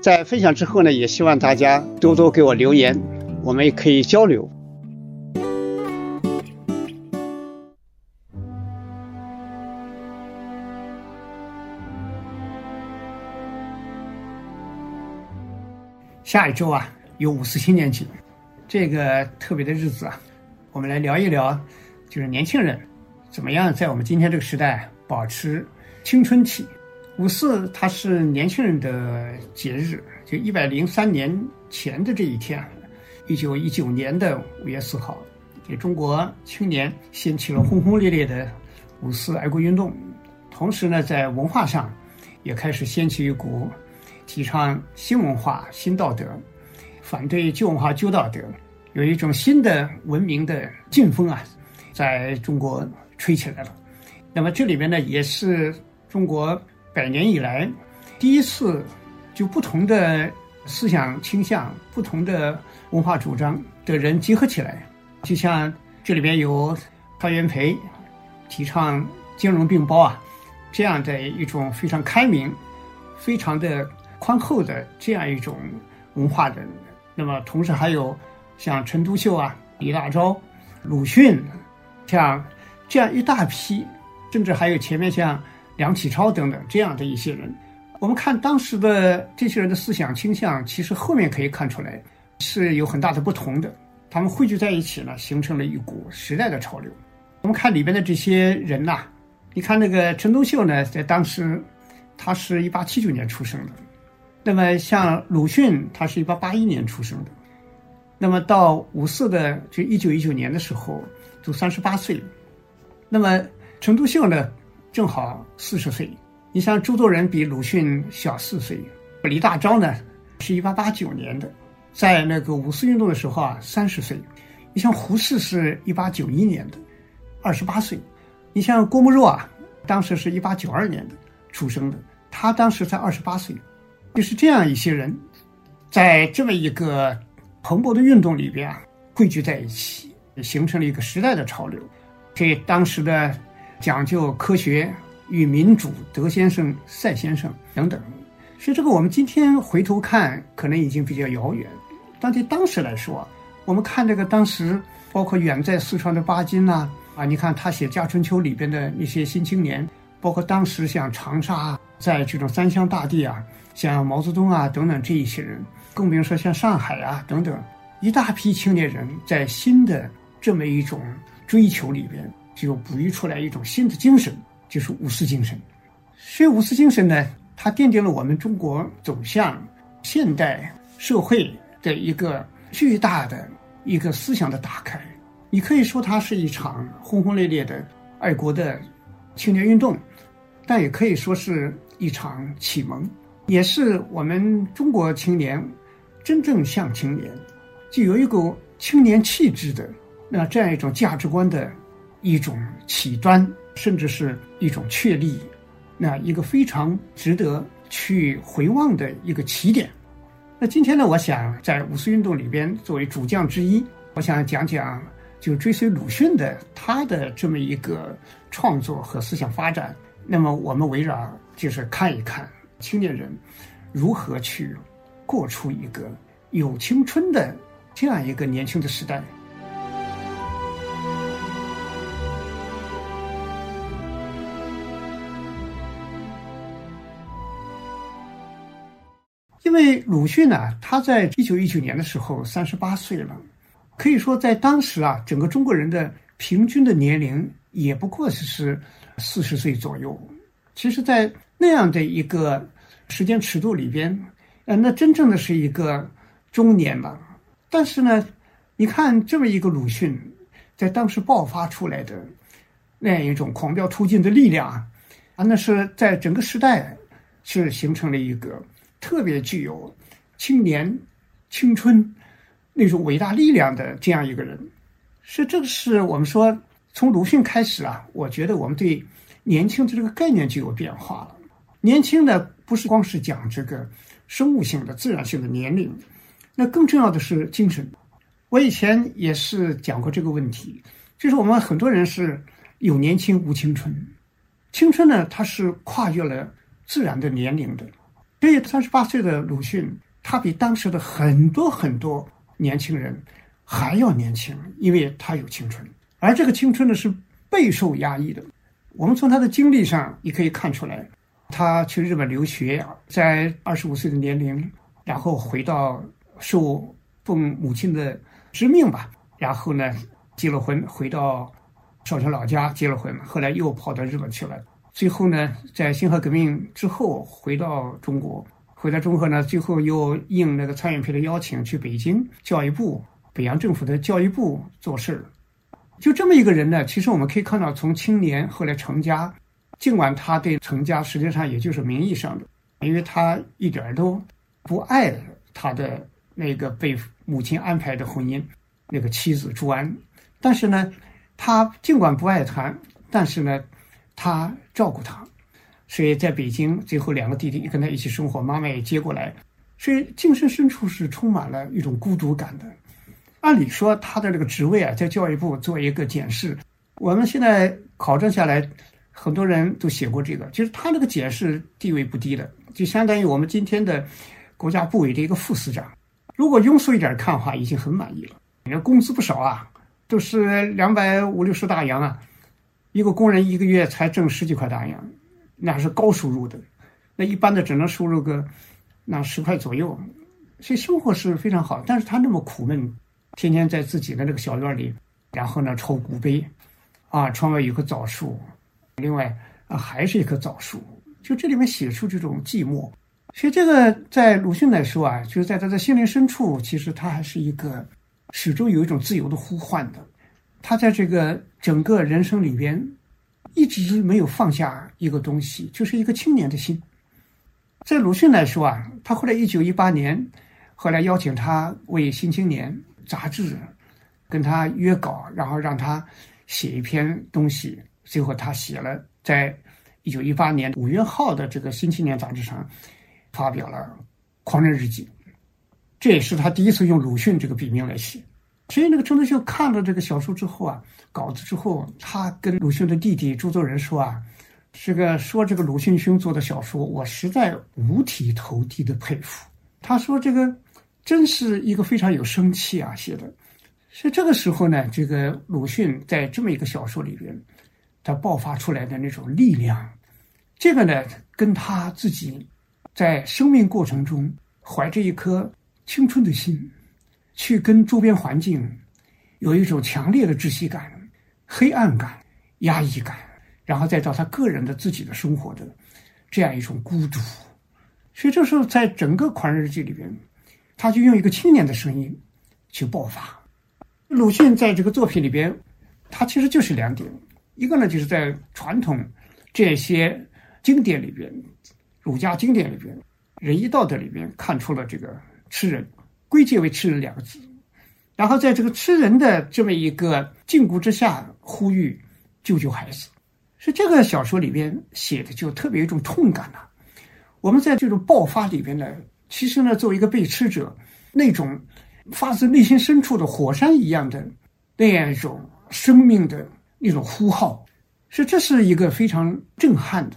在分享之后呢，也希望大家多多给我留言，我们也可以交流。下一周啊，有五四青年节，这个特别的日子啊，我们来聊一聊，就是年轻人怎么样在我们今天这个时代保持青春期。五四它是年轻人的节日，就一百零三年前的这一天，一九一九年的五月四号，给中国青年掀起了轰轰烈烈的五四爱国运动，同时呢，在文化上也开始掀起一股提倡新文化、新道德，反对旧文化、旧道德，有一种新的文明的劲风啊，在中国吹起来了。那么这里面呢，也是中国。百年以来，第一次就不同的思想倾向、不同的文化主张的人结合起来，就像这里边有范元培提倡兼容并包啊，这样的一种非常开明、非常的宽厚的这样一种文化人。那么，同时还有像陈独秀啊、李大钊、鲁迅，像这样一大批，甚至还有前面像。梁启超等等这样的一些人，我们看当时的这些人的思想倾向，其实后面可以看出来是有很大的不同的。他们汇聚在一起呢，形成了一股时代的潮流。我们看里边的这些人呐，你看那个陈独秀呢，在当时他是一八七九年出生的，那么像鲁迅，他是一八八一年出生的，那么到五四的就一九一九年的时候，就三十八岁，那么陈独秀呢？正好四十岁，你像朱作人比鲁迅小四岁，李大钊呢是一八八九年的，在那个五四运动的时候啊三十岁，你像胡适是一八九一年的，二十八岁，你像郭沫若啊，当时是一八九二年的出生的，他当时才二十八岁，就是这样一些人，在这么一个蓬勃的运动里边啊汇聚在一起，形成了一个时代的潮流，给当时的。讲究科学与民主，德先生、赛先生等等，所以这个我们今天回头看，可能已经比较遥远。但对当时来说，我们看这个当时，包括远在四川的巴金呐，啊，你看他写《家春秋》里边的那些新青年，包括当时像长沙，在这种三湘大地啊，像毛泽东啊等等这一些人，更别说像上海啊等等，一大批青年人在新的这么一种追求里边。就哺育出来一种新的精神，就是五四精神。所以五四精神呢，它奠定了我们中国走向现代社会的一个巨大的一个思想的打开。你可以说它是一场轰轰烈烈的爱国的青年运动，但也可以说是一场启蒙，也是我们中国青年真正像青年，就有一股青年气质的那这样一种价值观的。一种起端，甚至是一种确立，那一个非常值得去回望的一个起点。那今天呢，我想在五四运动里边作为主将之一，我想讲讲就追随鲁迅的他的这么一个创作和思想发展。那么我们围绕就是看一看青年人如何去过出一个有青春的这样一个年轻的时代。因为鲁迅呢，他在一九一九年的时候三十八岁了，可以说在当时啊，整个中国人的平均的年龄也不过是四十岁左右。其实，在那样的一个时间尺度里边，呃，那真正的是一个中年吧。但是呢，你看这么一个鲁迅，在当时爆发出来的那样一种狂飙突进的力量啊啊，那是在整个时代是形成了一个。特别具有青年青春那种伟大力量的这样一个人，是这个是我们说从鲁迅开始啊，我觉得我们对年轻的这个概念就有变化了。年轻的不是光是讲这个生物性的、自然性的年龄，那更重要的是精神。我以前也是讲过这个问题，就是我们很多人是有年轻无青春，青春呢它是跨越了自然的年龄的。所以，三十八岁的鲁迅，他比当时的很多很多年轻人还要年轻，因为他有青春，而这个青春呢是备受压抑的。我们从他的经历上也可以看出来，他去日本留学，在二十五岁的年龄，然后回到受奉母亲的之命吧，然后呢结了婚，回到少城老家结了婚，后来又跑到日本去了。最后呢，在辛亥革命之后回到中国，回到中国呢，最后又应那个蔡元培的邀请去北京教育部、北洋政府的教育部做事。就这么一个人呢，其实我们可以看到，从青年后来成家，尽管他对成家实际上也就是名义上的，因为他一点都不爱他的那个被母亲安排的婚姻那个妻子朱安，但是呢，他尽管不爱他，但是呢。他照顾他，所以在北京，最后两个弟弟跟他一起生活，妈妈也接过来，所以精神深处是充满了一种孤独感的。按理说，他的这个职位啊，在教育部做一个检视，我们现在考证下来，很多人都写过这个，就是他那个检视地位不低的，就相当于我们今天的国家部委的一个副司长。如果庸俗一点看的话，已经很满意了。你看工资不少啊，都是两百五六十大洋啊。一个工人一个月才挣十几块大洋，那还是高收入的。那一般的只能收入个那十块左右，所以生活是非常好。但是他那么苦闷，天天在自己的那个小院里，然后呢抽古碑，啊，窗外有棵枣树，另外啊还是一棵枣树，就这里面写出这种寂寞。所以这个在鲁迅来说啊，就是在他的心灵深处，其实他还是一个始终有一种自由的呼唤的。他在这个整个人生里边，一直没有放下一个东西，就是一个青年的心。在鲁迅来说啊，他后来一九一八年，后来邀请他为《新青年》杂志跟他约稿，然后让他写一篇东西。最后他写了，在一九一八年五月号的这个《新青年》杂志上发表了《狂人日记》，这也是他第一次用鲁迅这个笔名来写。所以，那个陈独秀看了这个小说之后啊，稿子之后，他跟鲁迅的弟弟朱作人说啊：“这个说这个鲁迅兄做的小说，我实在五体投地的佩服。”他说：“这个真是一个非常有生气啊写的。”所以这个时候呢，这个鲁迅在这么一个小说里边，他爆发出来的那种力量，这个呢，跟他自己在生命过程中怀着一颗青春的心。去跟周边环境有一种强烈的窒息感、黑暗感、压抑感，然后再到他个人的自己的生活的这样一种孤独。所以这时候，在整个《狂人日记》里边，他就用一个青年的声音去爆发。鲁迅在这个作品里边，他其实就是两点：一个呢，就是在传统这些经典里边，儒家经典里边，仁义道德里边看出了这个吃人。归结为“吃人”两个字，然后在这个吃人的这么一个禁锢之下，呼吁救救孩子。是这个小说里边写的就特别有一种痛感呐。我们在这种爆发里边呢，其实呢，作为一个被吃者，那种发自内心深处的火山一样的那样一种生命的那种呼号，是这是一个非常震撼的。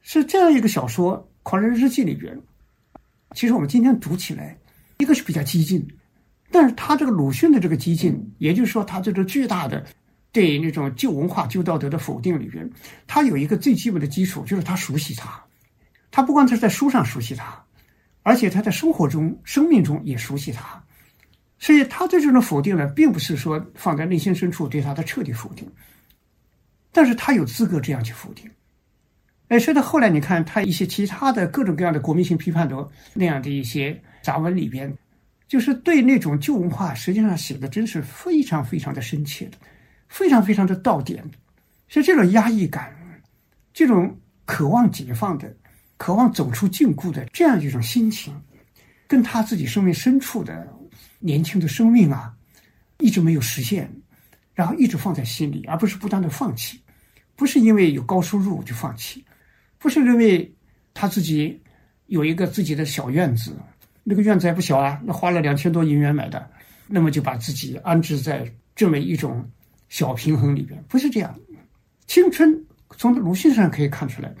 是这样一个小说《狂人日记》里边，其实我们今天读起来。一个是比较激进，但是他这个鲁迅的这个激进，也就是说他这个巨大的对那种旧文化、旧道德的否定里边，他有一个最基本的基础，就是他熟悉他，他不光是在书上熟悉他，而且他在生活中、生命中也熟悉他，所以他对这种否定呢，并不是说放在内心深处对他的彻底否定，但是他有资格这样去否定。哎，所以到后来你看他一些其他的各种各样的国民性批判的那样的一些杂文里边，就是对那种旧文化实际上写的真是非常非常的深切的，非常非常的到点。所以这种压抑感，这种渴望解放的、渴望走出禁锢的这样一种心情，跟他自己生命深处的年轻的生命啊，一直没有实现，然后一直放在心里，而不是不断的放弃，不是因为有高收入就放弃。不是认为他自己有一个自己的小院子，那个院子还不小啊，那花了两千多银元买的，那么就把自己安置在这么一种小平衡里边，不是这样。青春从鲁迅上可以看出来，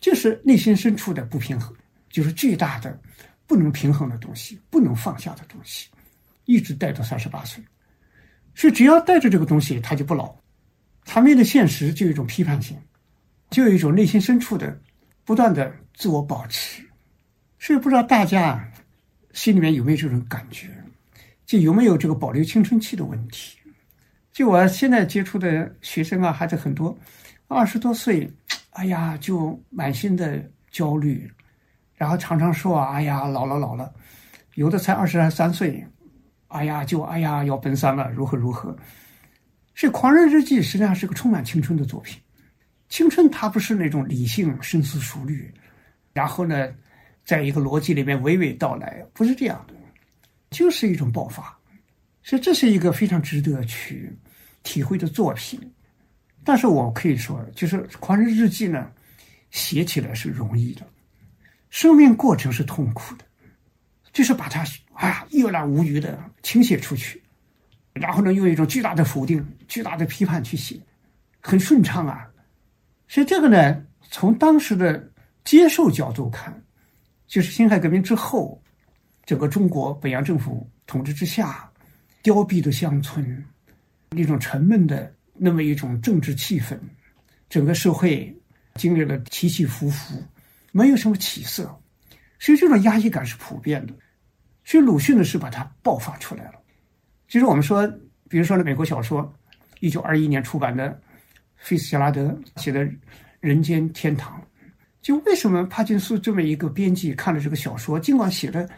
就是内心深处的不平衡，就是巨大的不能平衡的东西，不能放下的东西，一直带到三十八岁。所以只要带着这个东西，他就不老。他面对现实就有一种批判性，就有一种内心深处的。不断的自我保持，所以不知道大家心里面有没有这种感觉，就有没有这个保留青春期的问题？就我现在接触的学生啊，孩子很多，二十多岁，哎呀，就满心的焦虑，然后常常说啊，哎呀，老了老了，有的才二十三岁，哎呀，就哎呀要奔三了，如何如何？是《狂人日记》实际上是个充满青春的作品。青春它不是那种理性深思熟虑，然后呢，在一个逻辑里面娓娓道来，不是这样的，就是一种爆发，所以这是一个非常值得去体会的作品。但是我可以说，就是《狂人日记》呢，写起来是容易的，生命过程是痛苦的，就是把它啊一览无余的倾泻出去，然后呢，用一种巨大的否定、巨大的批判去写，很顺畅啊。所以这个呢，从当时的接受角度看，就是辛亥革命之后，整个中国北洋政府统治之下，凋敝的乡村，那种沉闷的那么一种政治气氛，整个社会经历了起起伏伏，没有什么起色，所以这种压抑感是普遍的。所以鲁迅呢是把它爆发出来了。其实我们说，比如说呢，美国小说，一九二一年出版的。费斯杰拉德写的《人间天堂》，就为什么帕金斯这么一个编辑看了这个小说，尽管写的，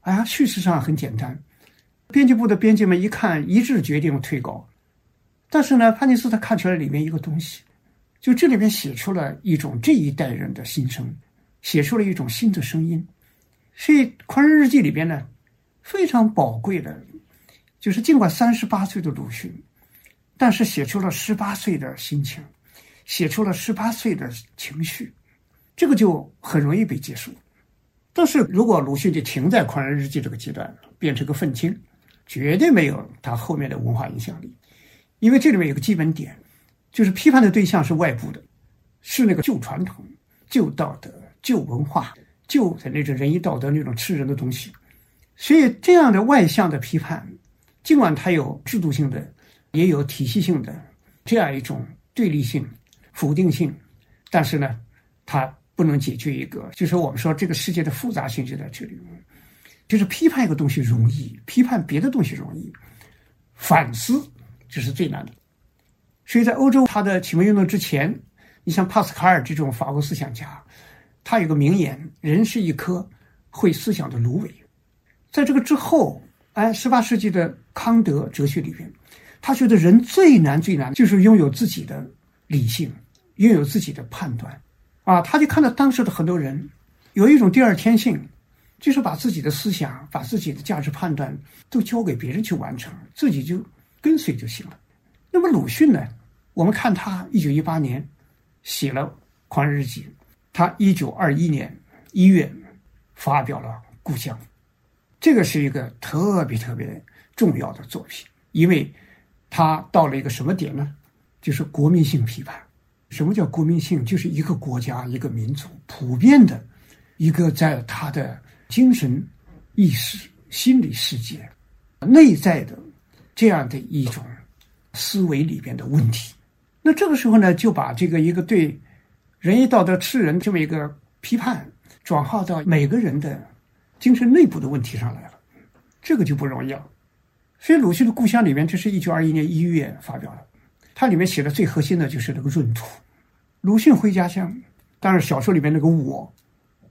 啊，叙事上很简单，编辑部的编辑们一看一致决定了退稿，但是呢，帕金斯他看出来里面一个东西，就这里面写出了一种这一代人的心声，写出了一种新的声音，所以《狂人日记》里边呢，非常宝贵的，就是尽管三十八岁的鲁迅。但是写出了十八岁的心情，写出了十八岁的情绪，这个就很容易被接受。但是如果鲁迅就停在《狂人日记》这个阶段，变成个愤青，绝对没有他后面的文化影响力。因为这里面有个基本点，就是批判的对象是外部的，是那个旧传统、旧道德、旧文化、旧的那种仁义道德那种吃人的东西。所以这样的外向的批判，尽管它有制度性的。也有体系性的这样一种对立性、否定性，但是呢，它不能解决一个，就是我们说这个世界的复杂性就在这里，就是批判一个东西容易，批判别的东西容易，反思这是最难的。所以在欧洲，他的启蒙运动之前，你像帕斯卡尔这种法国思想家，他有个名言：“人是一颗会思想的芦苇。”在这个之后，哎，十八世纪的康德哲学里边。他觉得人最难最难就是拥有自己的理性，拥有自己的判断，啊，他就看到当时的很多人有一种第二天性，就是把自己的思想、把自己的价值判断都交给别人去完成，自己就跟随就行了。那么鲁迅呢？我们看他一九一八年写了《狂人日记》，他一九二一年一月发表了《故乡》，这个是一个特别特别重要的作品，因为。他到了一个什么点呢？就是国民性批判。什么叫国民性？就是一个国家、一个民族普遍的，一个在他的精神意识、心理世界内在的这样的一种思维里边的问题。那这个时候呢，就把这个一个对仁义道德、吃人这么一个批判，转化到每个人的精神内部的问题上来了，这个就不容易了。所以鲁迅的故乡里面，这是一九二一年一月发表的，它里面写的最核心的就是那个闰土。鲁迅回家乡，当然小说里面那个我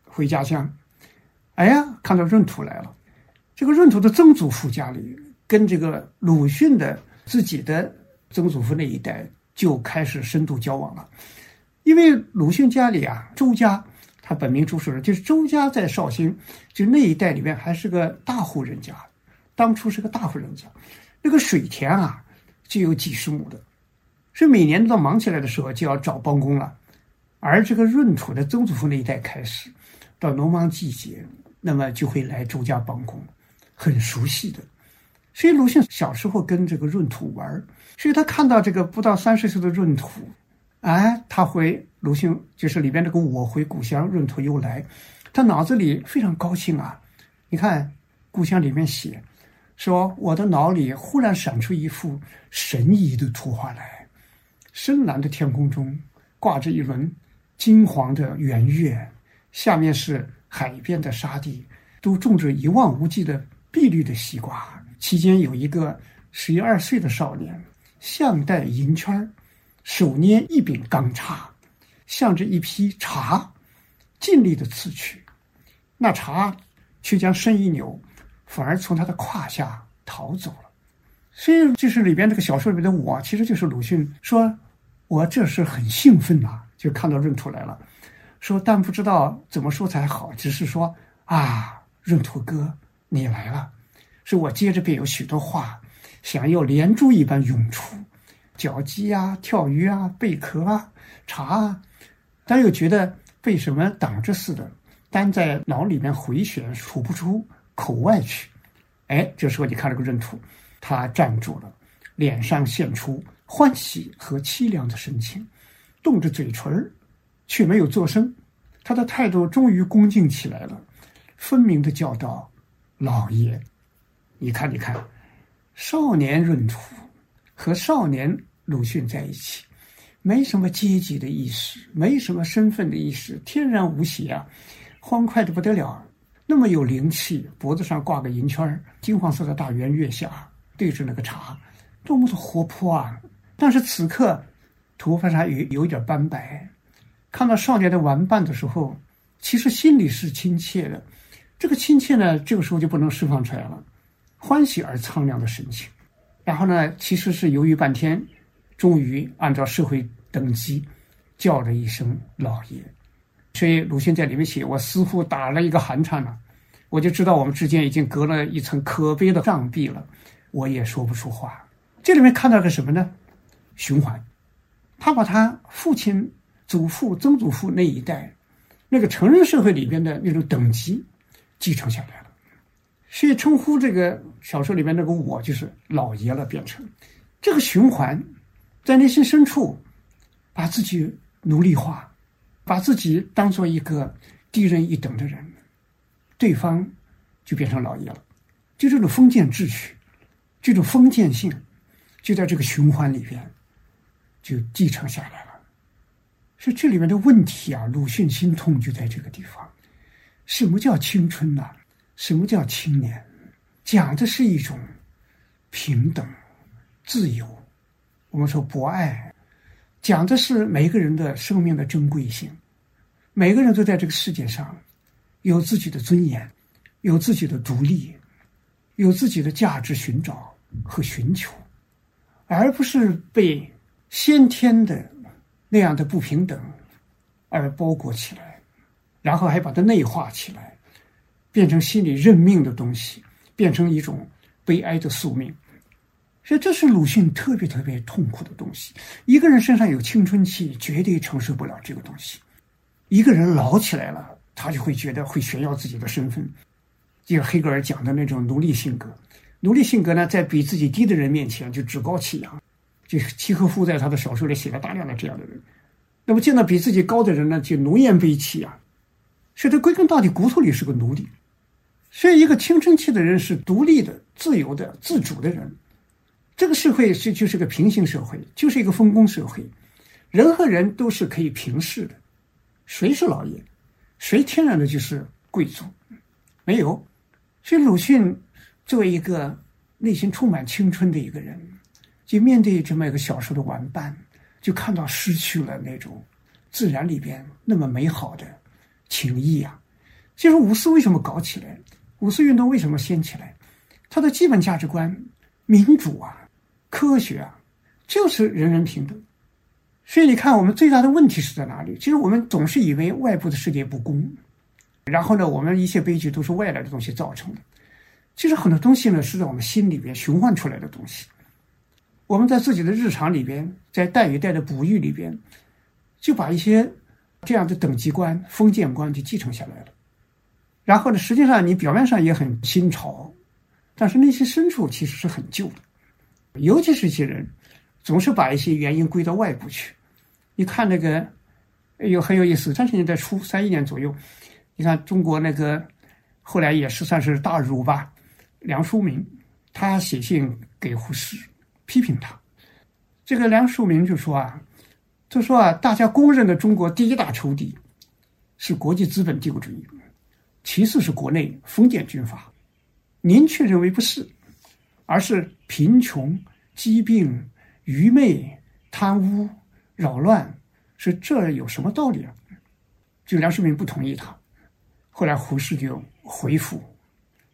回家乡，哎呀，看到闰土来了。这个闰土的曾祖父家里跟这个鲁迅的自己的曾祖父那一代就开始深度交往了，因为鲁迅家里啊，周家。他本名周树人，就是周家在绍兴，就那一带里面还是个大户人家，当初是个大户人家，那个水田啊就有几十亩的，所以每年到忙起来的时候就要找帮工了。而这个闰土的曾祖父那一代开始，到农忙季节，那么就会来周家帮工，很熟悉的。所以鲁迅小时候跟这个闰土玩，所以他看到这个不到三十岁的闰土。哎，他回鲁迅，就是里边这个“我回故乡，闰土又来”，他脑子里非常高兴啊！你看，故乡里面写说，我的脑里忽然闪出一幅神异的图画来：深蓝的天空中挂着一轮金黄的圆月，下面是海边的沙地，都种着一望无际的碧绿的西瓜，其间有一个十一二岁的少年，项戴银圈。手捏一柄钢叉，向着一匹茶，尽力的刺去，那茶却将身一扭，反而从他的胯下逃走了。所以，就是里边这个小说里面的我，其实就是鲁迅说：“我这是很兴奋呐，就看到闰土来了。说但不知道怎么说才好，只是说啊，闰土哥，你来了。说我接着便有许多话，想要连珠一般涌出。”脚鸡啊，跳鱼啊，贝壳啊，茶啊，但又觉得被什么挡着似的，单在脑里面回旋，吐不出口外去。哎，这时候你看这个闰土，他站住了，脸上现出欢喜和凄凉的神情，动着嘴唇儿，却没有作声。他的态度终于恭敬起来了，分明的叫道：“老爷，你看，你看，少年闰土。”和少年鲁迅在一起，没什么阶级的意识，没什么身份的意识，天然无邪啊，欢快的不得了，那么有灵气，脖子上挂个银圈金黄色的大圆月下对着那个茶，多么的活泼啊！但是此刻头发上有有一点斑白，看到少年的玩伴的时候，其实心里是亲切的，这个亲切呢，这个时候就不能释放出来了，欢喜而苍凉的神情。然后呢，其实是犹豫半天，终于按照社会等级叫了一声“老爷”。所以鲁迅在里面写：“我似乎打了一个寒颤了，我就知道我们之间已经隔了一层可悲的障壁了，我也说不出话。”这里面看到个什么呢？循环，他把他父亲、祖父、曾祖父那一代那个成人社会里边的那种等级继承下来了。所以称呼这个小说里面那个我就是老爷了，变成这个循环，在内心深处把自己奴隶化，把自己当做一个低人一等的人，对方就变成老爷了，就这种封建秩序，这种封建性，就在这个循环里边就继承下来了。所以这里面的问题啊，鲁迅心痛就在这个地方。什么叫青春呢？什么叫青年？讲的是一种平等、自由。我们说博爱，讲的是每个人的生命的珍贵性。每个人都在这个世界上有自己的尊严，有自己的独立，有自己的价值寻找和寻求，而不是被先天的那样的不平等而包裹起来，然后还把它内化起来。变成心里认命的东西，变成一种悲哀的宿命，所以这是鲁迅特别特别痛苦的东西。一个人身上有青春期，绝对承受不了这个东西；一个人老起来了，他就会觉得会炫耀自己的身份，就像黑格尔讲的那种奴隶性格。奴隶性格呢，在比自己低的人面前就趾高气扬。就契诃夫在他的小说里写了大量的这样的人。那么见到比自己高的人呢，就奴颜卑气啊。所以，他归根到底骨头里是个奴隶。所以，一个青春期的人是独立的、自由的、自主的人。这个社会是就是个平行社会，就是一个分工社会，人和人都是可以平视的。谁是老爷？谁天然的就是贵族？没有。所以鲁迅作为一个内心充满青春的一个人，就面对这么一个小说的玩伴，就看到失去了那种自然里边那么美好的情谊啊。其实五四为什么搞起来？五四运动为什么掀起来？它的基本价值观，民主啊，科学啊，就是人人平等。所以你看，我们最大的问题是在哪里？其实我们总是以为外部的世界不公，然后呢，我们一切悲剧都是外来的东西造成的。其实很多东西呢，是在我们心里边循环出来的东西。我们在自己的日常里边，在代与代的哺育里边，就把一些这样的等级观、封建观就继承下来了。然后呢，实际上你表面上也很新潮，但是内心深处其实是很旧的。尤其是一些人，总是把一些原因归到外部去。你看那个，有很有意思。三十年代初，三一年左右，你看中国那个后来也是算是大儒吧，梁漱溟，他写信给胡适，批评他。这个梁漱溟就说啊，就说啊，大家公认的中国第一大仇敌是国际资本帝国主义，其次是国内封建军阀。您却认为不是，而是贫穷、疾病、愚昧、贪污。扰乱，是这有什么道理啊？就梁漱溟不同意他，后来胡适就回复，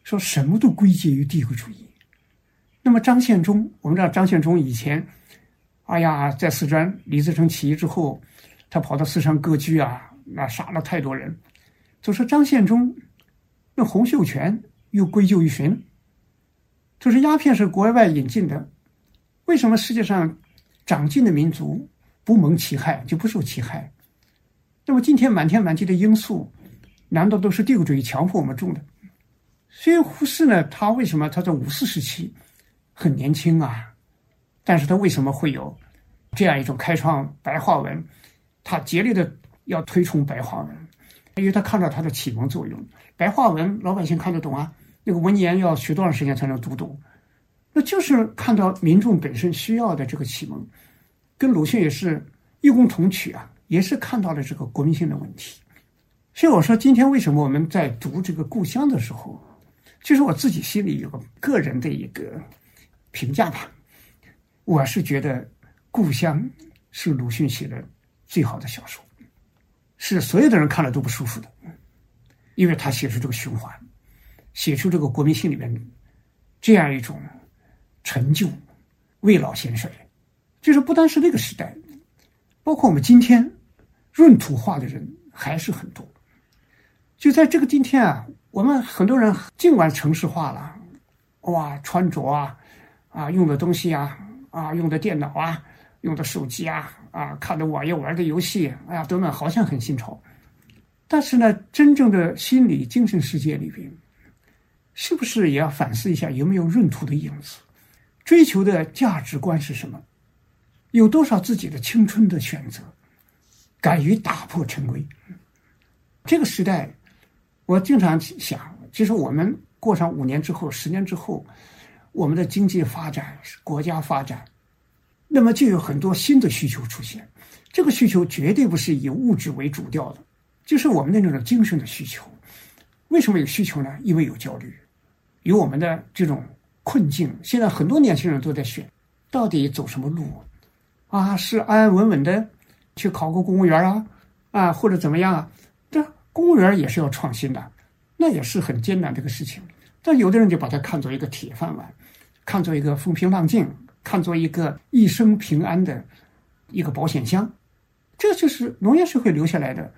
说什么都归结于帝国主义。那么张献忠，我们知道张献忠以前，哎呀，在四川李自成起义之后，他跑到四川割据啊，那杀了太多人。就说张献忠，那洪秀全又归咎于谁呢？就是鸦片是国外引进的，为什么世界上长进的民族？不蒙其害就不受其害。那么今天满天满地的罂粟，难道都是帝国主义强迫我们种的？所以胡适呢，他为什么他在五四时期很年轻啊？但是他为什么会有这样一种开创白话文？他竭力的要推崇白话文，因为他看到它的启蒙作用。白话文老百姓看得懂啊，那个文言要学多长时间才能读懂？那就是看到民众本身需要的这个启蒙。跟鲁迅也是异工同取啊，也是看到了这个国民性的问题。所以我说，今天为什么我们在读这个《故乡》的时候，其实我自己心里有个个人的一个评价吧。我是觉得《故乡》是鲁迅写的最好的小说，是所有的人看了都不舒服的，因为他写出这个循环，写出这个国民性里面这样一种陈旧、未老先衰。就是不单是那个时代，包括我们今天，闰土化的人还是很多。就在这个今天啊，我们很多人尽管城市化了，哇，穿着啊，啊，用的东西啊，啊，用的电脑啊，用的手机啊，啊，看的网页玩的游戏，哎呀，等等，好像很新潮。但是呢，真正的心理精神世界里边，是不是也要反思一下有没有闰土的影子？追求的价值观是什么？有多少自己的青春的选择，敢于打破陈规？这个时代，我经常想，其实我们过上五年之后、十年之后，我们的经济发展、国家发展，那么就有很多新的需求出现。这个需求绝对不是以物质为主调的，就是我们的那种精神的需求。为什么有需求呢？因为有焦虑，有我们的这种困境。现在很多年轻人都在选，到底走什么路？啊，是安安稳稳的去考个公务员啊，啊，或者怎么样啊？这公务员也是要创新的，那也是很艰难这个事情。但有的人就把它看作一个铁饭碗，看作一个风平浪静，看作一个一生平安的一个保险箱。这就是农业社会留下来的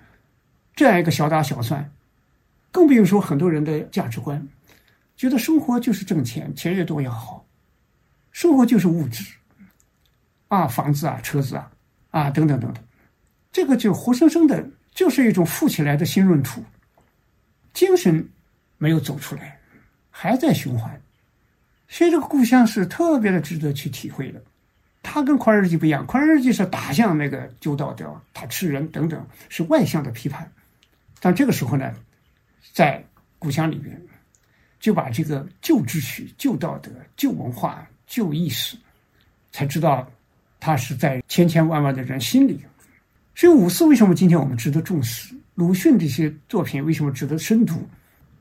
这样一个小打小算，更不用说很多人的价值观，觉得生活就是挣钱，钱越多越好，生活就是物质。啊，房子啊，车子啊，啊，等等等等，这个就活生生的，就是一种富起来的新闰土，精神没有走出来，还在循环。所以这个故乡是特别的值得去体会的。它跟《狂人日记》不一样，《狂人日记》是打向那个旧道德，他吃人等等，是外向的批判。但这个时候呢，在故乡里面，就把这个旧秩序、旧道德、旧文化、旧意识，才知道。他是在千千万万的人心里，所以五四为什么今天我们值得重视？鲁迅这些作品为什么值得深读？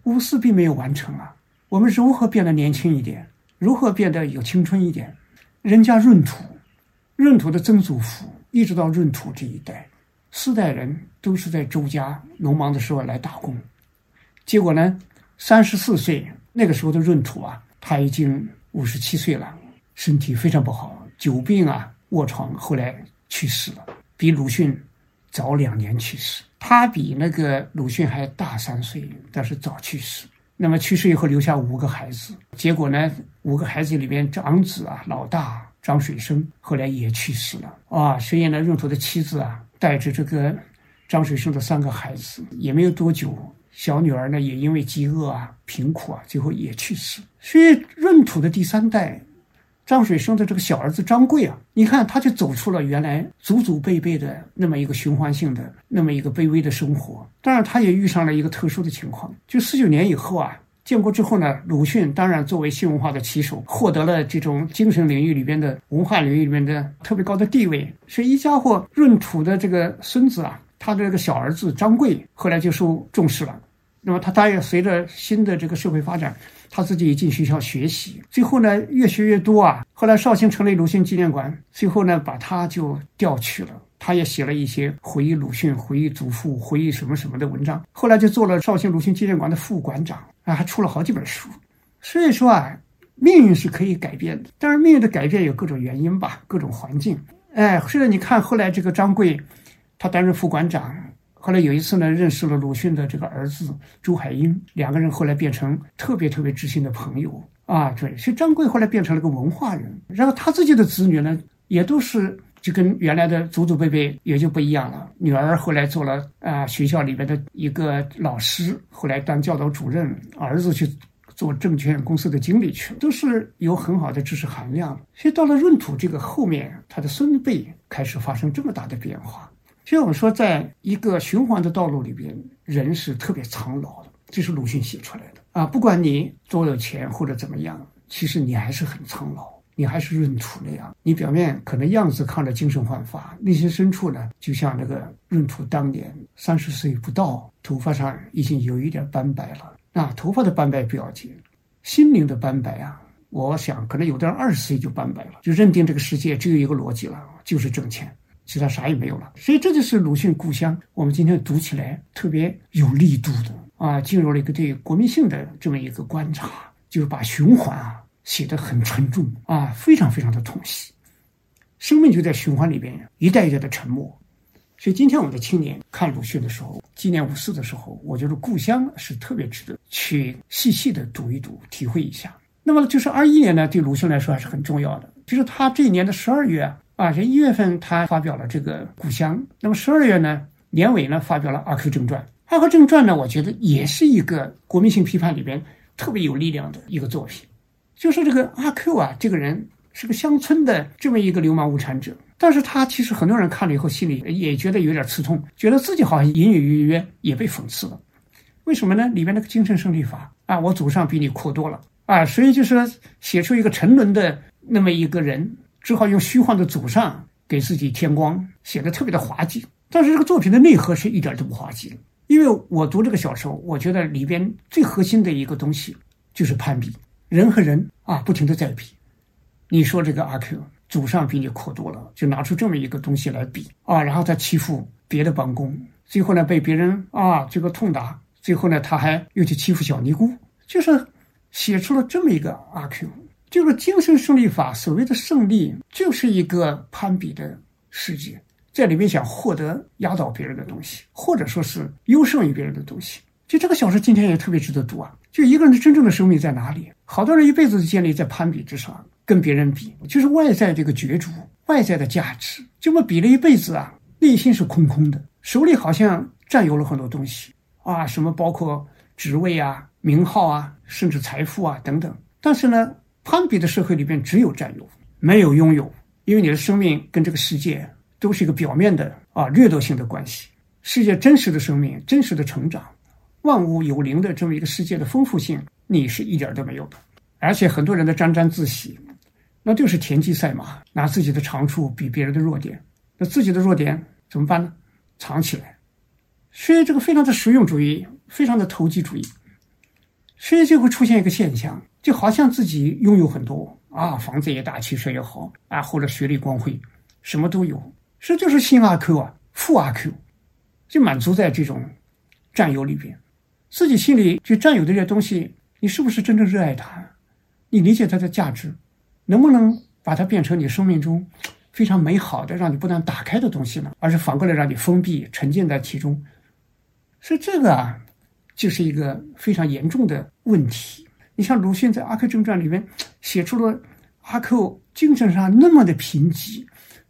五四并没有完成啊。我们如何变得年轻一点？如何变得有青春一点？人家闰土，闰土的曾祖父一直到闰土这一代，四代人都是在周家农忙的时候来打工。结果呢，三十四岁那个时候的闰土啊，他已经五十七岁了，身体非常不好，久病啊，卧床，后来去世了，比鲁迅早两年去世。他比那个鲁迅还大三岁，但是早去世。那么去世以后留下五个孩子，结果呢，五个孩子里面长子啊，老大张水生后来也去世了啊。所以呢，闰土的妻子啊，带着这个张水生的三个孩子，也没有多久，小女儿呢也因为饥饿啊、贫苦啊，最后也去世。所以闰土的第三代。张水生的这个小儿子张贵啊，你看他就走出了原来祖祖辈辈的那么一个循环性的那么一个卑微的生活。当然，他也遇上了一个特殊的情况，就四九年以后啊，建国之后呢，鲁迅当然作为新文化的旗手，获得了这种精神领域里边的文化领域里面的特别高的地位。所以一家伙闰土的这个孙子啊，他的这个小儿子张贵后来就受重视了。那么他大约随着新的这个社会发展。他自己也进学校学习，最后呢越学越多啊。后来绍兴成立鲁迅纪念馆，最后呢把他就调去了。他也写了一些回忆鲁迅、回忆祖父、回忆什么什么的文章。后来就做了绍兴鲁迅纪念馆的副馆长啊，还出了好几本书。所以说啊，命运是可以改变的，但是命运的改变有各种原因吧，各种环境。哎，所以你看后来这个张贵，他担任副馆长。后来有一次呢，认识了鲁迅的这个儿子朱海英，两个人后来变成特别特别知心的朋友啊。对，所以张贵后来变成了个文化人，然后他自己的子女呢，也都是就跟原来的祖祖辈辈也就不一样了。女儿后来做了啊学校里边的一个老师，后来当教导主任，儿子去做证券公司的经理去了，都是有很好的知识含量。所以到了闰土这个后面，他的孙辈开始发生这么大的变化。其实我们说，在一个循环的道路里边，人是特别苍老的，这是鲁迅写出来的啊。不管你多有钱或者怎么样，其实你还是很苍老，你还是闰土那样。你表面可能样子看着精神焕发，内心深处呢，就像那个闰土当年三十岁不到，头发上已经有一点斑白了。那头发的斑白不要紧，心灵的斑白啊，我想可能有的人二十岁就斑白了，就认定这个世界只有一个逻辑了，就是挣钱。其他啥也没有了，所以这就是鲁迅故乡。我们今天读起来特别有力度的啊，进入了一个对国民性的这么一个观察，就是把循环啊写得很沉重啊，非常非常的痛惜。生命就在循环里边，一代一代的沉默。所以今天我们的青年看鲁迅的时候，纪念五四的时候，我觉得故乡是特别值得去细细的读一读，体会一下。那么就是二一年呢，对鲁迅来说还是很重要的，就是他这一年的十二月。啊这一月份他发表了这个《故乡》，那么十二月呢，年尾呢发表了《阿 Q 正传》。《阿 Q 正传》呢，我觉得也是一个国民性批判里边特别有力量的一个作品。就是这个阿 Q 啊，这个人是个乡村的这么一个流氓无产者，但是他其实很多人看了以后心里也觉得有点刺痛，觉得自己好像隐隐约约也被讽刺了。为什么呢？里边那个精神胜利法啊，我祖上比你阔多了啊，所以就是写出一个沉沦的那么一个人。只好用虚幻的祖上给自己添光，显得特别的滑稽。但是这个作品的内核是一点都不滑稽的，因为我读这个小说，我觉得里边最核心的一个东西就是攀比，人和人啊不停的在比。你说这个阿 Q 祖上比你阔多了，就拿出这么一个东西来比啊，然后他欺负别的帮工，最后呢被别人啊这个痛打，最后呢他还又去欺负小尼姑，就是写出了这么一个阿 Q。就是精神胜利法，所谓的胜利，就是一个攀比的世界，在里面想获得压倒别人的东西，或者说是优胜于别人的东西。就这个小说今天也特别值得读啊！就一个人的真正的生命在哪里？好多人一辈子建立在攀比之上，跟别人比，就是外在这个角逐，外在的价值，这么比了一辈子啊，内心是空空的，手里好像占有了很多东西啊，什么包括职位啊、名号啊，甚至财富啊等等，但是呢。攀比的社会里边，只有占有，没有拥有，因为你的生命跟这个世界都是一个表面的啊掠夺性的关系。世界真实的生命、真实的成长、万物有灵的这么一个世界的丰富性，你是一点都没有的。而且很多人的沾沾自喜，那就是田忌赛马，拿自己的长处比别人的弱点，那自己的弱点怎么办呢？藏起来。所以这个非常的实用主义，非常的投机主义。所以就会出现一个现象，就好像自己拥有很多啊，房子也大，汽车也好啊，或者学历光辉，什么都有，这就是新阿 Q 啊，富阿 Q，就满足在这种占有里边，自己心里就占有的这些东西，你是不是真正热爱它？你理解它的价值，能不能把它变成你生命中 非常美好的、让你不断打开的东西呢？而是反过来让你封闭、沉浸在其中？所以这个啊，就是一个非常严重的问题。你像鲁迅在《阿 Q 正传》里面写出了阿 Q 精神上那么的贫瘠，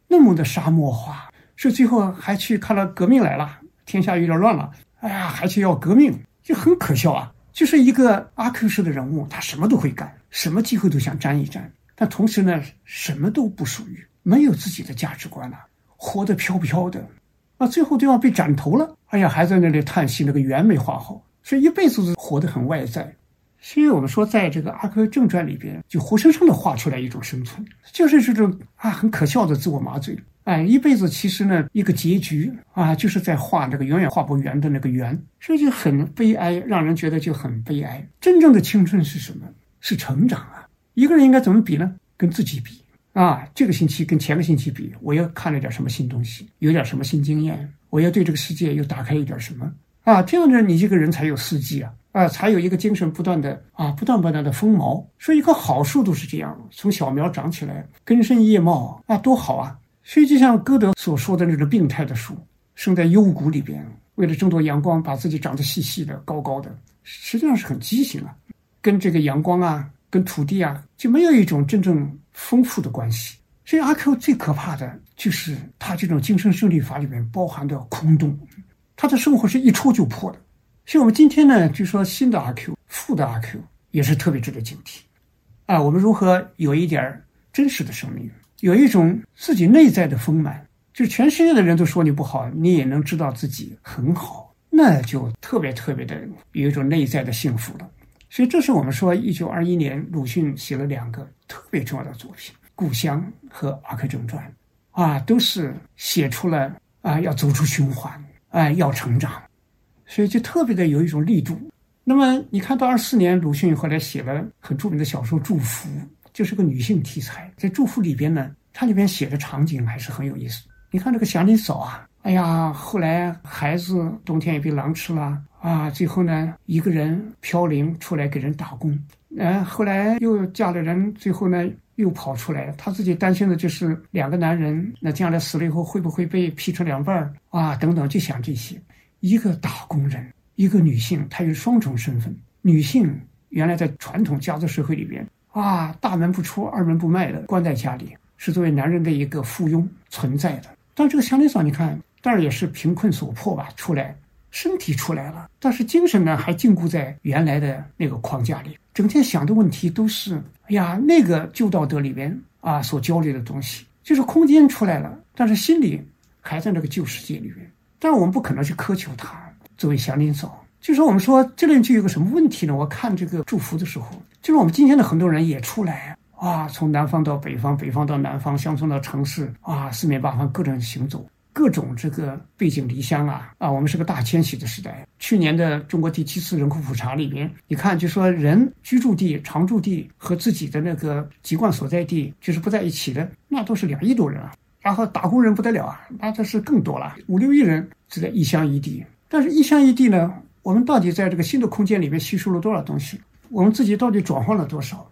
那么的沙漠化，是最后还去看了革命来了，天下有点乱了，哎呀，还去要革命，就很可笑啊！就是一个阿 Q 式的人物，他什么都会干。什么机会都想沾一沾，但同时呢，什么都不属于，没有自己的价值观了，活得飘飘的，啊，最后都要被斩头了。哎呀，还在那里叹息那个圆没画好，所以一辈子都活得很外在。所以我们说，在这个《阿 Q 正传》里边，就活生生的画出来一种生存，就是这种啊很可笑的自我麻醉。哎，一辈子其实呢，一个结局啊，就是在画那个永远画不圆的那个圆，所以就很悲哀，让人觉得就很悲哀。真正的青春是什么？是成长啊！一个人应该怎么比呢？跟自己比啊！这个星期跟前个星期比，我又看了点什么新东西，有点什么新经验，我要对这个世界又打开一点什么啊！这样的你这个人才有四季啊啊，才有一个精神不断的啊，不断不断的丰毛。说一棵好树都是这样，从小苗长起来，根深叶茂啊，多好啊！所以就像歌德所说的那种病态的树，生在幽谷里边，为了争夺阳光，把自己长得细细的、高高的，实际上是很畸形啊。跟这个阳光啊，跟土地啊，就没有一种真正丰富的关系。所以阿 Q 最可怕的就是他这种精神胜利法里面包含的空洞，他的生活是一戳就破的。所以我们今天呢，就说新的阿 Q，富的阿 Q 也是特别值得警惕啊。我们如何有一点真实的生命，有一种自己内在的丰满，就是全世界的人都说你不好，你也能知道自己很好，那就特别特别的有一种内在的幸福了。所以，这是我们说，一九二一年，鲁迅写了两个特别重要的作品，《故乡》和《阿 Q 正传》，啊，都是写出了啊，要走出循环，哎，要成长，所以就特别的有一种力度。那么，你看到二四年，鲁迅后来写了很著名的小说《祝福》，就是个女性题材，在《祝福》里边呢，它里边写的场景还是很有意思。你看这个祥林嫂啊。哎呀，后来孩子冬天也被狼吃了啊！最后呢，一个人飘零出来给人打工，嗯，后来又嫁了人，最后呢又跑出来。他自己担心的就是两个男人，那将来死了以后会不会被劈成两半儿啊？等等，就想这些。一个打工人，一个女性，她有双重身份。女性原来在传统家族社会里边啊，大门不出，二门不迈的，关在家里，是作为男人的一个附庸存在的。但这个祥林嫂，你看。当然也是贫困所迫吧，出来，身体出来了，但是精神呢还禁锢在原来的那个框架里，整天想的问题都是，哎呀，那个旧道德里边啊所焦虑的东西，就是空间出来了，但是心里还在那个旧世界里面。但是我们不可能去苛求他。作为祥林嫂，就是我们说这里就有个什么问题呢？我看这个祝福的时候，就是我们今天的很多人也出来啊，从南方到北方，北方到南方，乡村到城市啊，四面八方各种行走。各种这个背井离乡啊啊，我们是个大迁徙的时代。去年的中国第七次人口普查里边，你看就说人居住地、常住地和自己的那个籍贯所在地就是不在一起的，那都是两亿多人啊。然后打工人不得了啊，那这是更多了，五六亿人是在异乡异地。但是异乡异地呢，我们到底在这个新的空间里面吸收了多少东西？我们自己到底转换了多少？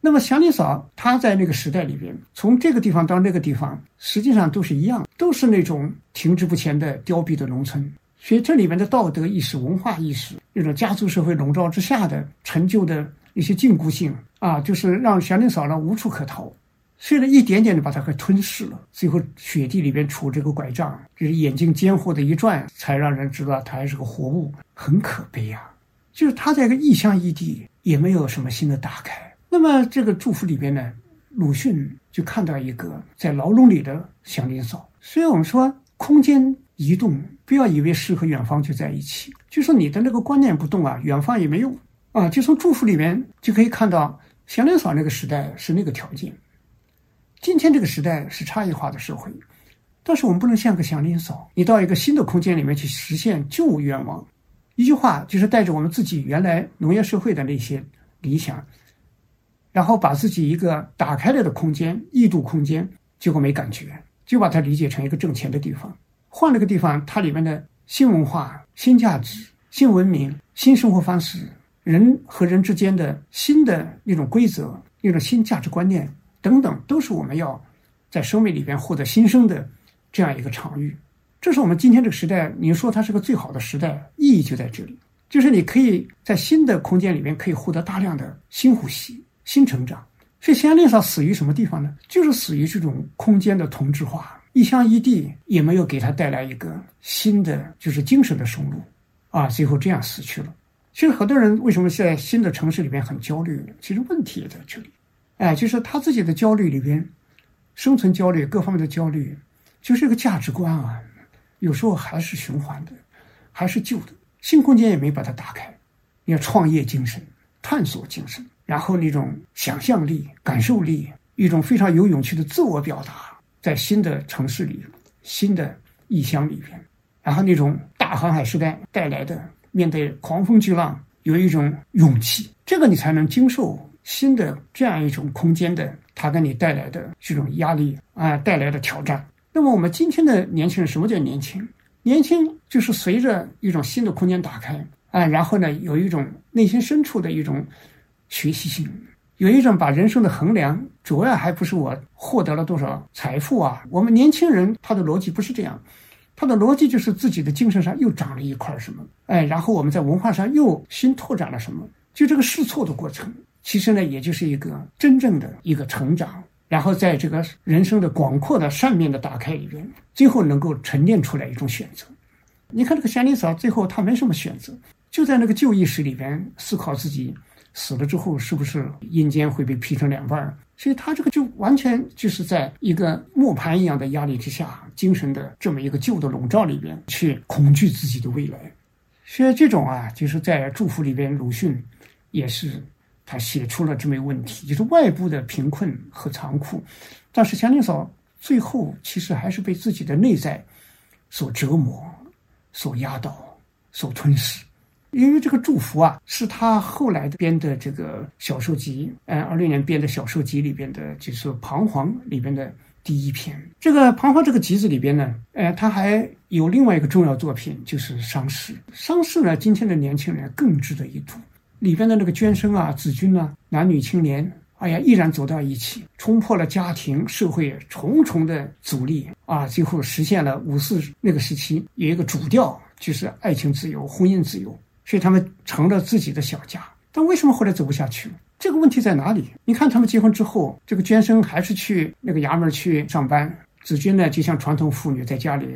那么祥林嫂她在那个时代里边，从这个地方到那个地方，实际上都是一样，都是那种停滞不前的凋敝的农村。所以这里面的道德意识、文化意识，那种家族社会笼罩之下的陈旧的一些禁锢性啊，就是让祥林嫂呢无处可逃，虽然一点点的把它给吞噬了。最后雪地里边杵这个拐杖，就是眼睛尖乎的一转，才让人知道她还是个活物，很可悲呀。就是他在一个异乡异地，也没有什么新的打开。那么这个祝福里边呢，鲁迅就看到一个在牢笼里的祥林嫂。所以我们说空间移动，不要以为诗和远方就在一起，就说你的那个观念不动啊，远方也没用啊。就从祝福里面就可以看到，祥林嫂那个时代是那个条件，今天这个时代是差异化的社会，但是我们不能像个祥林嫂，你到一个新的空间里面去实现旧愿望，一句话就是带着我们自己原来农业社会的那些理想，然后把自己一个打开了的空间、异度空间，结果没感觉，就把它理解成一个挣钱的地方。换了个地方，它里面的新文化、新价值、新文明、新生活方式，人和人之间的新的那种规则、一种新价值观念等等，都是我们要在生命里边获得新生的这样一个场域。这是我们今天这个时代，你说它是个最好的时代，意义就在这里，就是你可以在新的空间里面可以获得大量的新呼吸、新成长。所以，香莲嫂死于什么地方呢？就是死于这种空间的同质化，一乡一地也没有给他带来一个新的，就是精神的收入，啊，最后这样死去了。其实很多人为什么在新的城市里面很焦虑？其实问题也在这里，哎，就是他自己的焦虑里边，生存焦虑、各方面的焦虑，就是一个价值观啊。有时候还是循环的，还是旧的，新空间也没把它打开。你要创业精神、探索精神，然后那种想象力、感受力，一种非常有勇气的自我表达，在新的城市里、新的异乡里边，然后那种大航海时代带来的面对狂风巨浪有一种勇气，这个你才能经受新的这样一种空间的它给你带来的这种压力啊带来的挑战。那么我们今天的年轻人，什么叫年轻？年轻就是随着一种新的空间打开啊，然后呢，有一种内心深处的一种学习性，有一种把人生的衡量，主要还不是我获得了多少财富啊。我们年轻人他的逻辑不是这样，他的逻辑就是自己的精神上又长了一块什么，哎，然后我们在文化上又新拓展了什么，就这个试错的过程，其实呢，也就是一个真正的一个成长。然后在这个人生的广阔的扇面的打开里边，最后能够沉淀出来一种选择。你看这个祥林嫂，最后她没什么选择，就在那个旧意识里边思考自己死了之后是不是阴间会被劈成两半儿。所以她这个就完全就是在一个磨盘一样的压力之下，精神的这么一个旧的笼罩里边去恐惧自己的未来。所以这种啊，就是在祝福里边，鲁迅也是。他写出了这么一个问题，就是外部的贫困和残酷，但是祥林嫂最后其实还是被自己的内在所折磨、所压倒、所吞噬。因为这个祝福啊，是他后来编的这个小说集，呃，二六年编的小说集里边的，就是《彷徨》里边的第一篇。这个《彷徨》这个集子里边呢，呃，他还有另外一个重要作品，就是《伤逝》。《伤逝》呢，今天的年轻人更值得一读。里边的那个娟生啊、子君啊，男女青年，哎呀，毅然走到一起，冲破了家庭、社会重重的阻力啊，最后实现了五四那个时期有一个主调，就是爱情自由、婚姻自由，所以他们成了自己的小家。但为什么后来走不下去？这个问题在哪里？你看他们结婚之后，这个娟生还是去那个衙门去上班，子君呢就像传统妇女在家里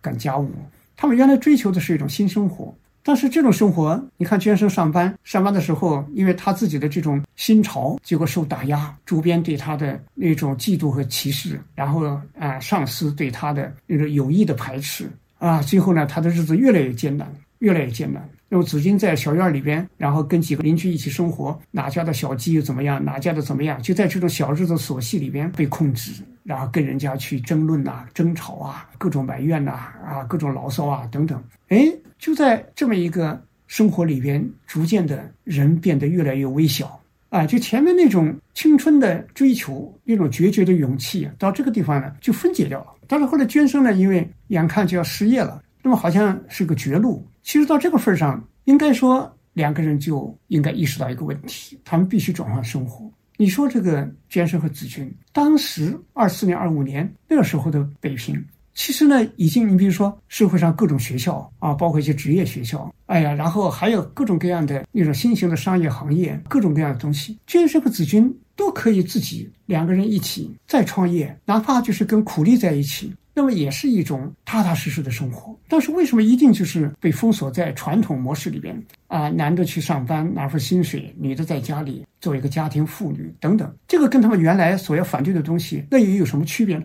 干家务。他们原来追求的是一种新生活。但是这种生活，你看娟生上班，上班的时候，因为他自己的这种新潮，结果受打压，主编对他的那种嫉妒和歧视，然后啊，上司对他的那种有意的排斥啊，最后呢，他的日子越来越艰难，越来越艰难。那么子君在小院里边，然后跟几个邻居一起生活，哪家的小鸡又怎么样，哪家的怎么样，就在这种小日子琐细里边被控制，然后跟人家去争论呐、争吵啊、各种埋怨呐、啊、各种牢骚啊等等，哎。就在这么一个生活里边，逐渐的人变得越来越微小啊！就前面那种青春的追求，那种决绝的勇气，到这个地方呢就分解掉了。但是后来娟生呢，因为眼看就要失业了，那么好像是个绝路。其实到这个份上，应该说两个人就应该意识到一个问题：他们必须转换生活。你说这个捐生和子君，当时二四年、二五年那个时候的北平。其实呢，已经你比如说社会上各种学校啊，包括一些职业学校，哎呀，然后还有各种各样的那种新型的商业行业，各种各样的东西，捐生和子君都可以自己两个人一起再创业，哪怕就是跟苦力在一起，那么也是一种踏踏实实的生活。但是为什么一定就是被封锁在传统模式里边啊？男的去上班拿份薪水，女的在家里做一个家庭妇女等等，这个跟他们原来所要反对的东西，那又有什么区别呢？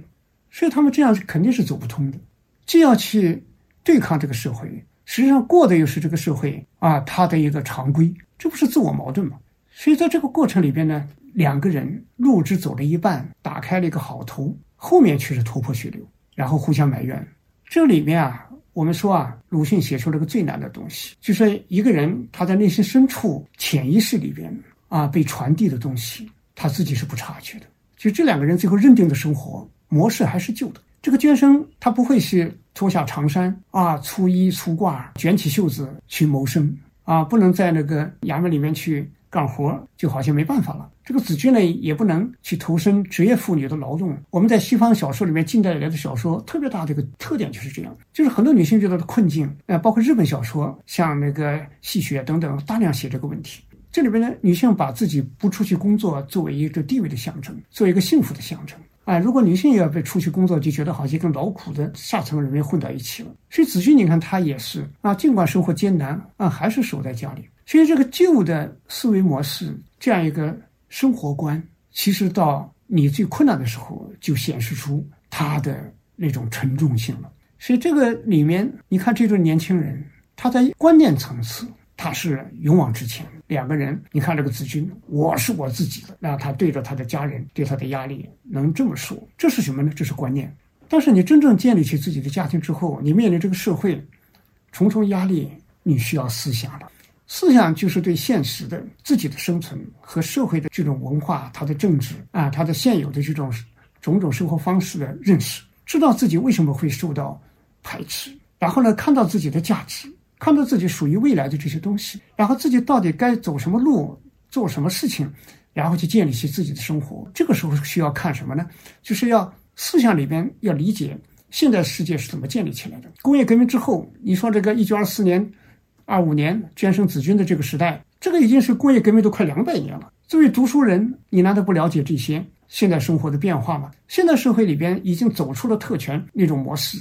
所以他们这样肯定是走不通的，既要去对抗这个社会，实际上过的又是这个社会啊，它的一个常规，这不是自我矛盾吗？所以在这个过程里边呢，两个人路只走了一半，打开了一个好头，后面却是头破血流，然后互相埋怨。这里面啊，我们说啊，鲁迅写出了个最难的东西，就是一个人他在内心深处潜意识里边啊被传递的东西，他自己是不察觉的。就这两个人最后认定的生活模式还是旧的。这个捐生他不会是脱下长衫啊，粗衣粗褂，卷起袖子去谋生啊，不能在那个衙门里面去。干活就好像没办法了。这个子君呢，也不能去投身职业妇女的劳动。我们在西方小说里面，近代以来的小说特别大的一个特点就是这样，就是很多女性遇到的困境，呃，包括日本小说，像那个戏谑等等，大量写这个问题。这里边呢，女性把自己不出去工作作为一个地位的象征，作为一个幸福的象征。啊，如果女性也要被出去工作，就觉得好像跟劳苦的下层人民混到一起了。所以子君，你看她也是啊，尽管生活艰难啊，还是守在家里。所以这个旧的思维模式，这样一个生活观，其实到你最困难的时候，就显示出他的那种沉重性了。所以这个里面，你看这对年轻人，他在观念层次，他是勇往直前。两个人，你看这个子君，我是我自己的，那他对着他的家人，对他的压力能这么说，这是什么呢？这是观念。但是你真正建立起自己的家庭之后，你面临这个社会重重压力，你需要思想了。思想就是对现实的自己的生存和社会的这种文化、它的政治啊、它的现有的这种种种生活方式的认识，知道自己为什么会受到排斥，然后呢，看到自己的价值。看到自己属于未来的这些东西，然后自己到底该走什么路，做什么事情，然后去建立起自己的生活。这个时候需要看什么呢？就是要思想里边要理解现代世界是怎么建立起来的。工业革命之后，你说这个一九二四年、二五年捐生子君的这个时代，这个已经是工业革命都快两百年了。作为读书人，你难道不了解这些现代生活的变化吗？现代社会里边已经走出了特权那种模式。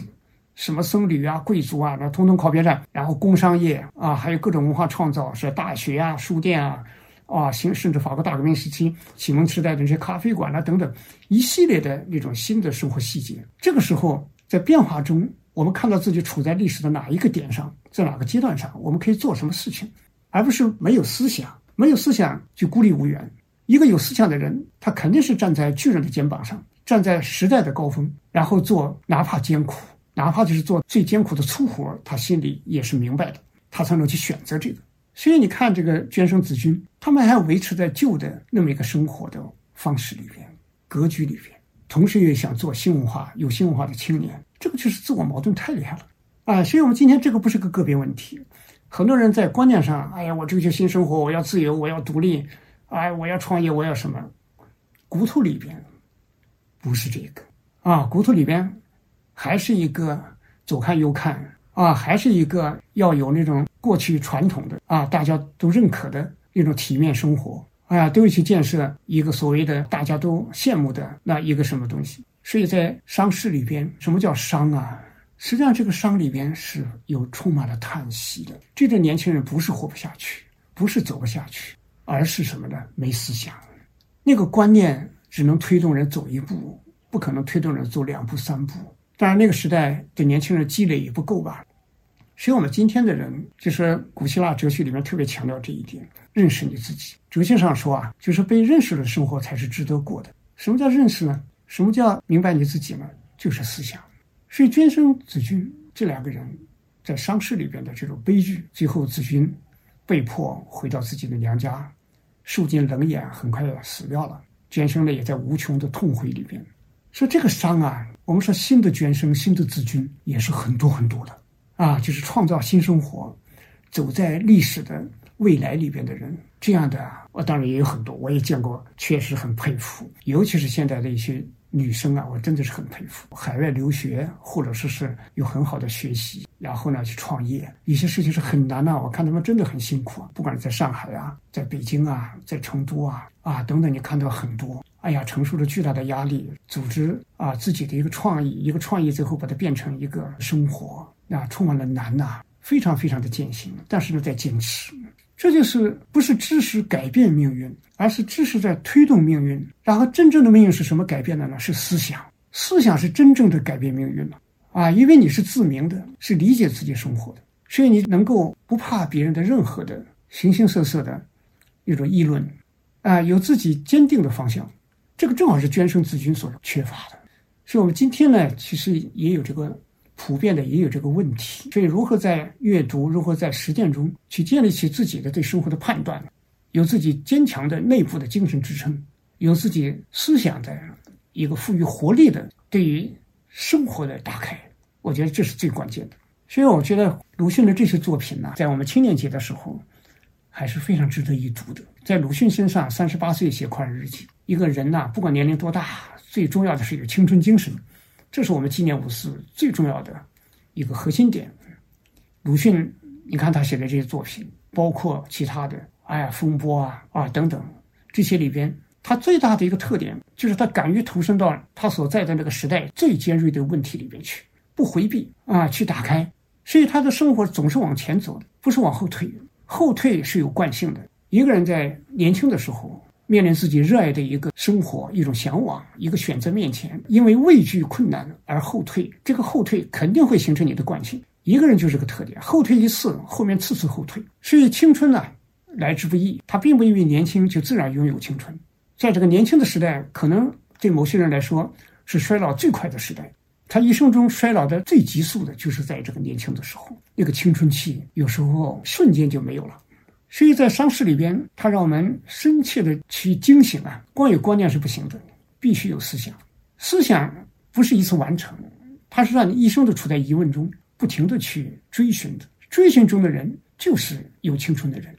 什么僧侣啊、贵族啊，那通通靠边站。然后工商业啊，还有各种文化创造，是大学啊、书店啊，啊，甚甚至法国大革命时期、启蒙时代的那些咖啡馆啊等等，一系列的那种新的生活细节。这个时候，在变化中，我们看到自己处在历史的哪一个点上，在哪个阶段上，我们可以做什么事情，而不是没有思想，没有思想就孤立无援。一个有思想的人，他肯定是站在巨人的肩膀上，站在时代的高峰，然后做哪怕艰苦。哪怕就是做最艰苦的粗活，他心里也是明白的，他才能去选择这个。所以你看，这个捐生子君，他们还维持在旧的那么一个生活的方式里边、格局里边，同时也想做新文化、有新文化的青年，这个就是自我矛盾太厉害了啊！所以我们今天这个不是个个别问题，很多人在观念上，哎呀，我追求新生活，我要自由，我要独立，哎，我要创业，我要什么？骨头里边不是这个啊，骨头里边。还是一个左看右看啊，还是一个要有那种过去传统的啊，大家都认可的那种体面生活哎呀，都要去建设一个所谓的大家都羡慕的那一个什么东西。所以在商事里边，什么叫商啊？实际上这个商里边是有充满了叹息的。这个年轻人不是活不下去，不是走不下去，而是什么呢？没思想，那个观念只能推动人走一步，不可能推动人走两步三步。当然，那个时代的年轻人积累也不够吧，所以我们今天的人，就是古希腊哲学里面特别强调这一点：认识你自己。哲学上说啊，就是被认识的生活才是值得过的。什么叫认识呢？什么叫明白你自己呢？就是思想。所以，捐生子君这两个人，在丧事里边的这种悲剧，最后子君被迫回到自己的娘家，受尽冷眼，很快要死掉了。捐生呢，也在无穷的痛悔里边。说这个伤啊。我们说新的捐生、新的子君也是很多很多的啊，就是创造新生活、走在历史的未来里边的人，这样的我当然也有很多，我也见过，确实很佩服。尤其是现在的一些女生啊，我真的是很佩服。海外留学或者说是有很好的学习，然后呢去创业，有些事情是很难的。我看他们真的很辛苦，不管是在上海啊、在北京啊、在成都啊啊等等，你看到很多。哎呀，承受着巨大的压力，组织啊自己的一个创意，一个创意，最后把它变成一个生活，啊，充满了难呐，非常非常的艰辛。但是呢，在坚持，这就是不是知识改变命运，而是知识在推动命运。然后真正的命运是什么改变的呢？是思想，思想是真正的改变命运了啊！因为你是自明的，是理解自己生活的，所以你能够不怕别人的任何的形形色色的那种议论，啊，有自己坚定的方向。这个正好是捐生子君所缺乏的，所以我们今天呢，其实也有这个普遍的也有这个问题。所以，如何在阅读、如何在实践中去建立起自己的对生活的判断，有自己坚强的内部的精神支撑，有自己思想的一个赋予活力的对于生活的打开，我觉得这是最关键的。所以，我觉得鲁迅的这些作品呢，在我们青年节的时候，还是非常值得一读的。在鲁迅身上，三十八岁写快乐日记。一个人呐，不管年龄多大，最重要的是有青春精神，这是我们纪念五四最重要的一个核心点。鲁迅，你看他写的这些作品，包括其他的，哎呀，风波啊啊等等，这些里边，他最大的一个特点就是他敢于投身到他所在的那个时代最尖锐的问题里边去，不回避啊，去打开。所以他的生活总是往前走的，不是往后退。后退是有惯性的。一个人在年轻的时候，面临自己热爱的一个生活、一种向往、一个选择面前，因为畏惧困难而后退，这个后退肯定会形成你的惯性。一个人就是个特点，后退一次，后面次次后退。所以青春呢，来之不易。他并不因为年轻就自然拥有青春，在这个年轻的时代，可能对某些人来说是衰老最快的时代。他一生中衰老的最急速的，就是在这个年轻的时候，那个青春期有时候瞬间就没有了。所以在丧事里边，他让我们深切的去惊醒啊！光有观念是不行的，必须有思想。思想不是一次完成，它是让你一生都处在疑问中，不停的去追寻的。追寻中的人就是有青春的人。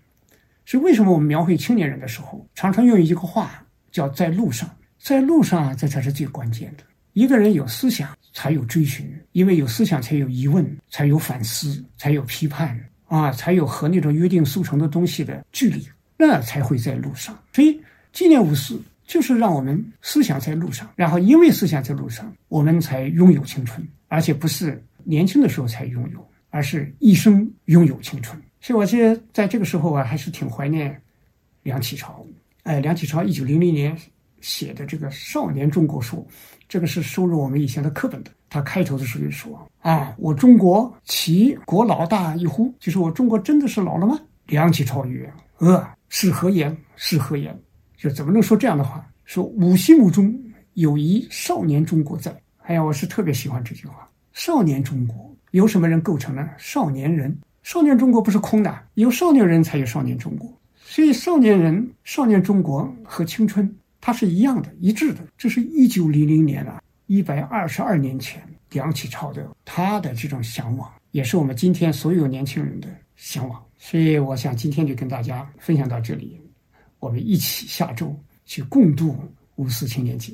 是为什么我们描绘青年人的时候，常常用一个话叫“在路上”。在路上，这才是最关键的。一个人有思想，才有追寻；因为有思想，才有疑问，才有反思，才有批判。啊，才有和那种约定俗成的东西的距离，那才会在路上。所以纪念五四就是让我们思想在路上，然后因为思想在路上，我们才拥有青春，而且不是年轻的时候才拥有，而是一生拥有青春。所以我记得在这个时候啊，还是挺怀念梁启超。哎，梁启超一九零零年写的这个《少年中国书》，这个是收入我们以前的课本的。他开头的时候就说：“啊，我中国其国老大一乎？就是我中国真的是老了吗？”梁启超曰：“呃，是何言？是何言？就怎么能说这样的话？说吾心目中有一少年中国在。哎呀，我是特别喜欢这句话。少年中国由什么人构成呢？少年人。少年中国不是空的，有少年人才有少年中国。所以少年人、少年中国和青春它是一样的、一致的。这是一九零零年啊。”一百二十二年前，梁启超的他的这种向往，也是我们今天所有年轻人的向往。所以，我想今天就跟大家分享到这里，我们一起下周去共度五四青年节。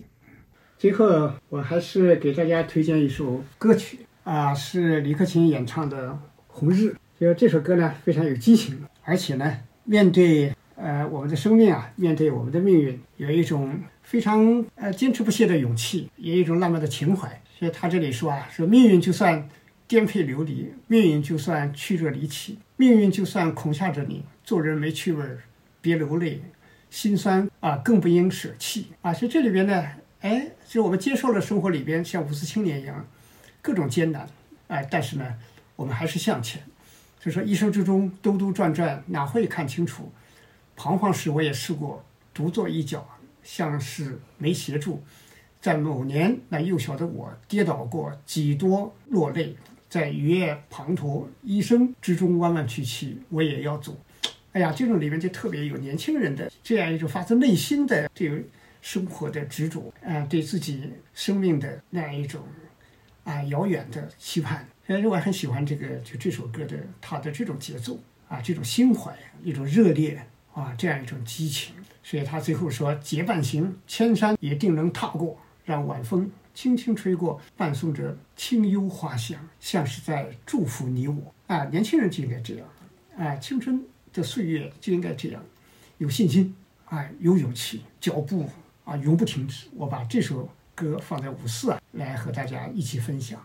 最后，我还是给大家推荐一首歌曲啊，是李克勤演唱的《红日》。就这首歌呢，非常有激情，而且呢，面对呃我们的生命啊，面对我们的命运，有一种。非常呃坚持不懈的勇气，也有一种浪漫的情怀。所以他这里说啊，说命运就算颠沛流离，命运就算曲折离奇，命运就算恐吓着你，做人没趣味儿，别流泪，心酸啊，更不应舍弃啊。所以这里边呢，哎，就我们接受了生活里边像五四青年一样各种艰难，哎，但是呢，我们还是向前。就说一生之中兜兜转转，哪会看清楚？彷徨时我也试过独坐一角。像是没协助，在某年那幼小的我跌倒过几多落泪，在雨夜滂沱一生之中弯弯曲曲，我也要走。哎呀，这种里面就特别有年轻人的这样一种发自内心的对生活的执着啊，对自己生命的那样一种啊遥远的期盼。哎，我很喜欢这个就这首歌的它的这种节奏啊，这种心怀一种热烈啊，这样一种激情。所以他最后说：“结伴行，千山也定能踏过。让晚风轻轻吹过，伴送着清幽花香，像是在祝福你我。啊，年轻人就应该这样，啊，青春的岁月就应该这样，有信心，啊，有勇气，脚步啊永不停止。我把这首歌放在五四啊，来和大家一起分享。”